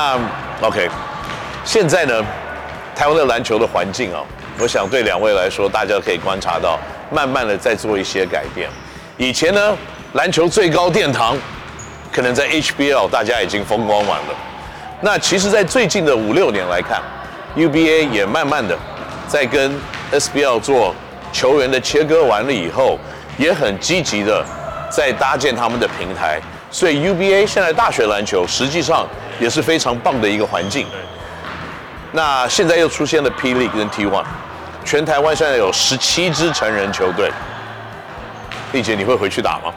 那 OK，现在呢，台湾的篮球的环境啊，我想对两位来说，大家可以观察到，慢慢的在做一些改变。以前呢，篮球最高殿堂可能在 HBL，大家已经风光完了。那其实，在最近的五六年来看，UBA 也慢慢的在跟 SBL 做球员的切割完了以后，也很积极的在搭建他们的平台。所以 UBA 现在大学篮球实际上也是非常棒的一个环境。那现在又出现了 P League 跟 T1，全台湾现在有十七支成人球队。丽姐，你会回去打吗？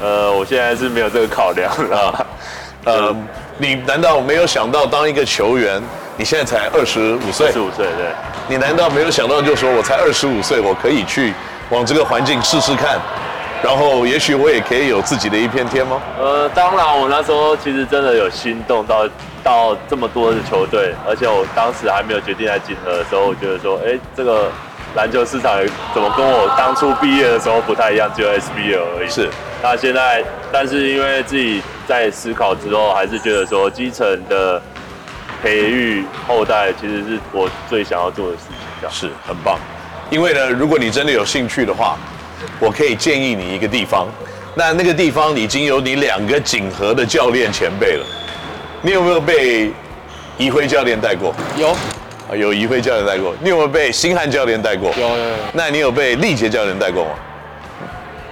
呃，我现在是没有这个考量了。呃，你难道没有想到当一个球员？你现在才二十五岁，二十五岁，对。你难道没有想到，就说我才二十五岁，我可以去往这个环境试试看？然后，也许我也可以有自己的一片天吗？呃，当然，我那时候其实真的有心动到到这么多的球队，而且我当时还没有决定来锦和的时候，我觉得说，哎，这个篮球市场怎么跟我当初毕业的时候不太一样，只有 SBL 而已。是。那现在，但是因为自己在思考之后，还是觉得说基层的培育后代，其实是我最想要做的事情。是，很棒。因为呢，如果你真的有兴趣的话。我可以建议你一个地方，那那个地方已经有你两个锦和的教练前辈了。你有没有被怡辉教练带过？有，啊，有怡辉教练带过。你有没有被星汉教练带过？有，有，有。那你有被力杰教练带过吗？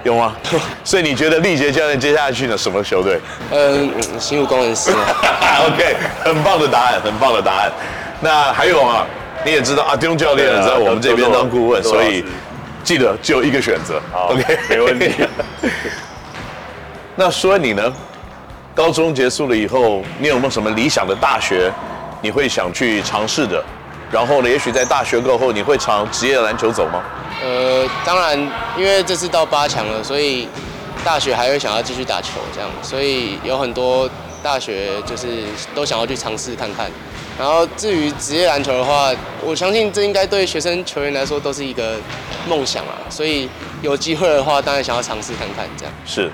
有吗？所以你觉得力杰教练接下去呢？什么球队？嗯，新武工程师。OK，很棒的答案，很棒的答案。那还有啊，你也知道阿丁教练在我们这边当顾问，所以。记得只有一个选择，OK，没问题。那说你呢？高中结束了以后，你有没有什么理想的大学，你会想去尝试的？然后呢，也许在大学过后，你会朝职业篮球走吗？呃，当然，因为这次到八强了，所以大学还会想要继续打球，这样，所以有很多大学就是都想要去尝试看看。然后至于职业篮球的话，我相信这应该对学生球员来说都是一个梦想啊。所以有机会的话，当然想要尝试看看这样。是，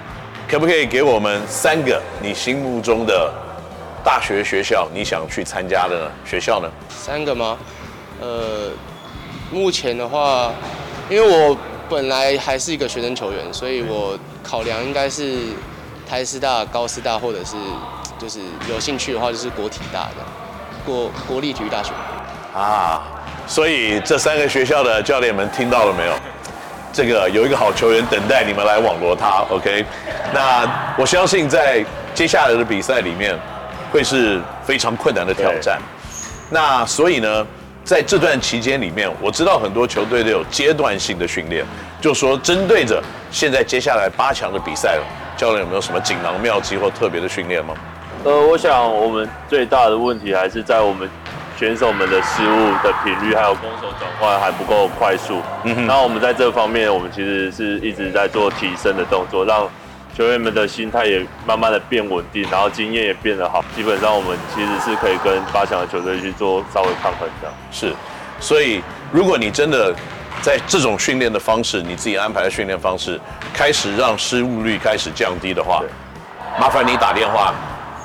可不可以给我们三个你心目中的大学学校你想去参加的学校呢？三个吗？呃，目前的话，因为我本来还是一个学生球员，所以我考量应该是台师大、高师大，或者是就是有兴趣的话就是国体大的。国国立体育大学啊，所以这三个学校的教练们听到了没有？这个有一个好球员等待你们来网罗他，OK？那我相信在接下来的比赛里面会是非常困难的挑战。那所以呢，在这段期间里面，我知道很多球队都有阶段性的训练，就说针对着现在接下来八强的比赛了，教练有没有什么锦囊妙计或特别的训练吗？呃，我想我们最大的问题还是在我们选手们的失误的频率，还有攻守转换还不够快速。嗯哼。那我们在这方面，我们其实是一直在做提升的动作，让球员们的心态也慢慢的变稳定，然后经验也变得好。基本上，我们其实是可以跟八强的球队去做稍微抗衡的。是，所以如果你真的在这种训练的方式，你自己安排的训练方式，开始让失误率开始降低的话，麻烦你打电话。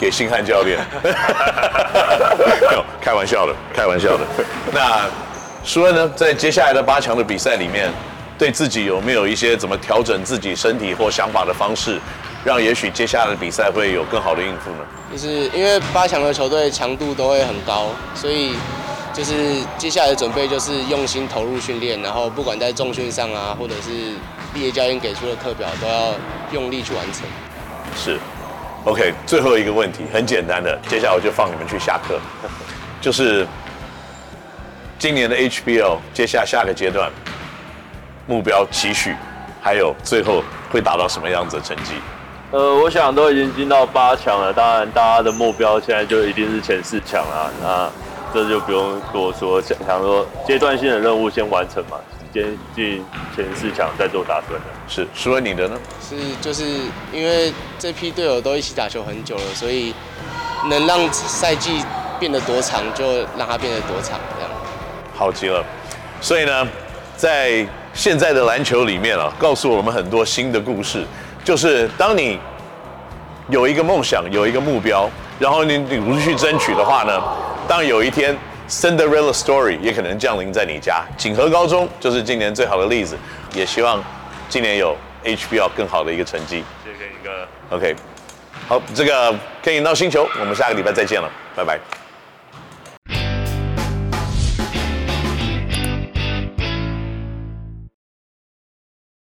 给星汉教练，开玩笑的，开玩笑的。那舒恩呢，在接下来的八强的比赛里面，对自己有没有一些怎么调整自己身体或想法的方式，让也许接下来的比赛会有更好的应付呢？就是因为八强的球队强度都会很高，所以就是接下来的准备就是用心投入训练，然后不管在重训上啊，或者是毕业教练给出的课表，都要用力去完成。是。OK，最后一个问题很简单的，接下来我就放你们去下课。就是今年的 HBL 接下下个阶段目标期许，还有最后会达到什么样子的成绩？呃，我想都已经进到八强了，当然大家的目标现在就一定是前四强啦。那这就不用多说，想想说阶段性的任务先完成嘛。先进前四强再做打算的。是，除了你的呢？是，就是因为这批队友都一起打球很久了，所以能让赛季变得多长，就让它变得多长，这样。好极了。所以呢，在现在的篮球里面啊，告诉我们很多新的故事，就是当你有一个梦想，有一个目标，然后你努力去争取的话呢，当有一天 Cinderella Story 也可能降临在你家。锦和高中就是今年最好的例子，也希望今年有 HBL 更好的一个成绩。谢谢 Ken 哥。OK，好，这个 Ken 引导星球，我们下个礼拜再见了，拜拜。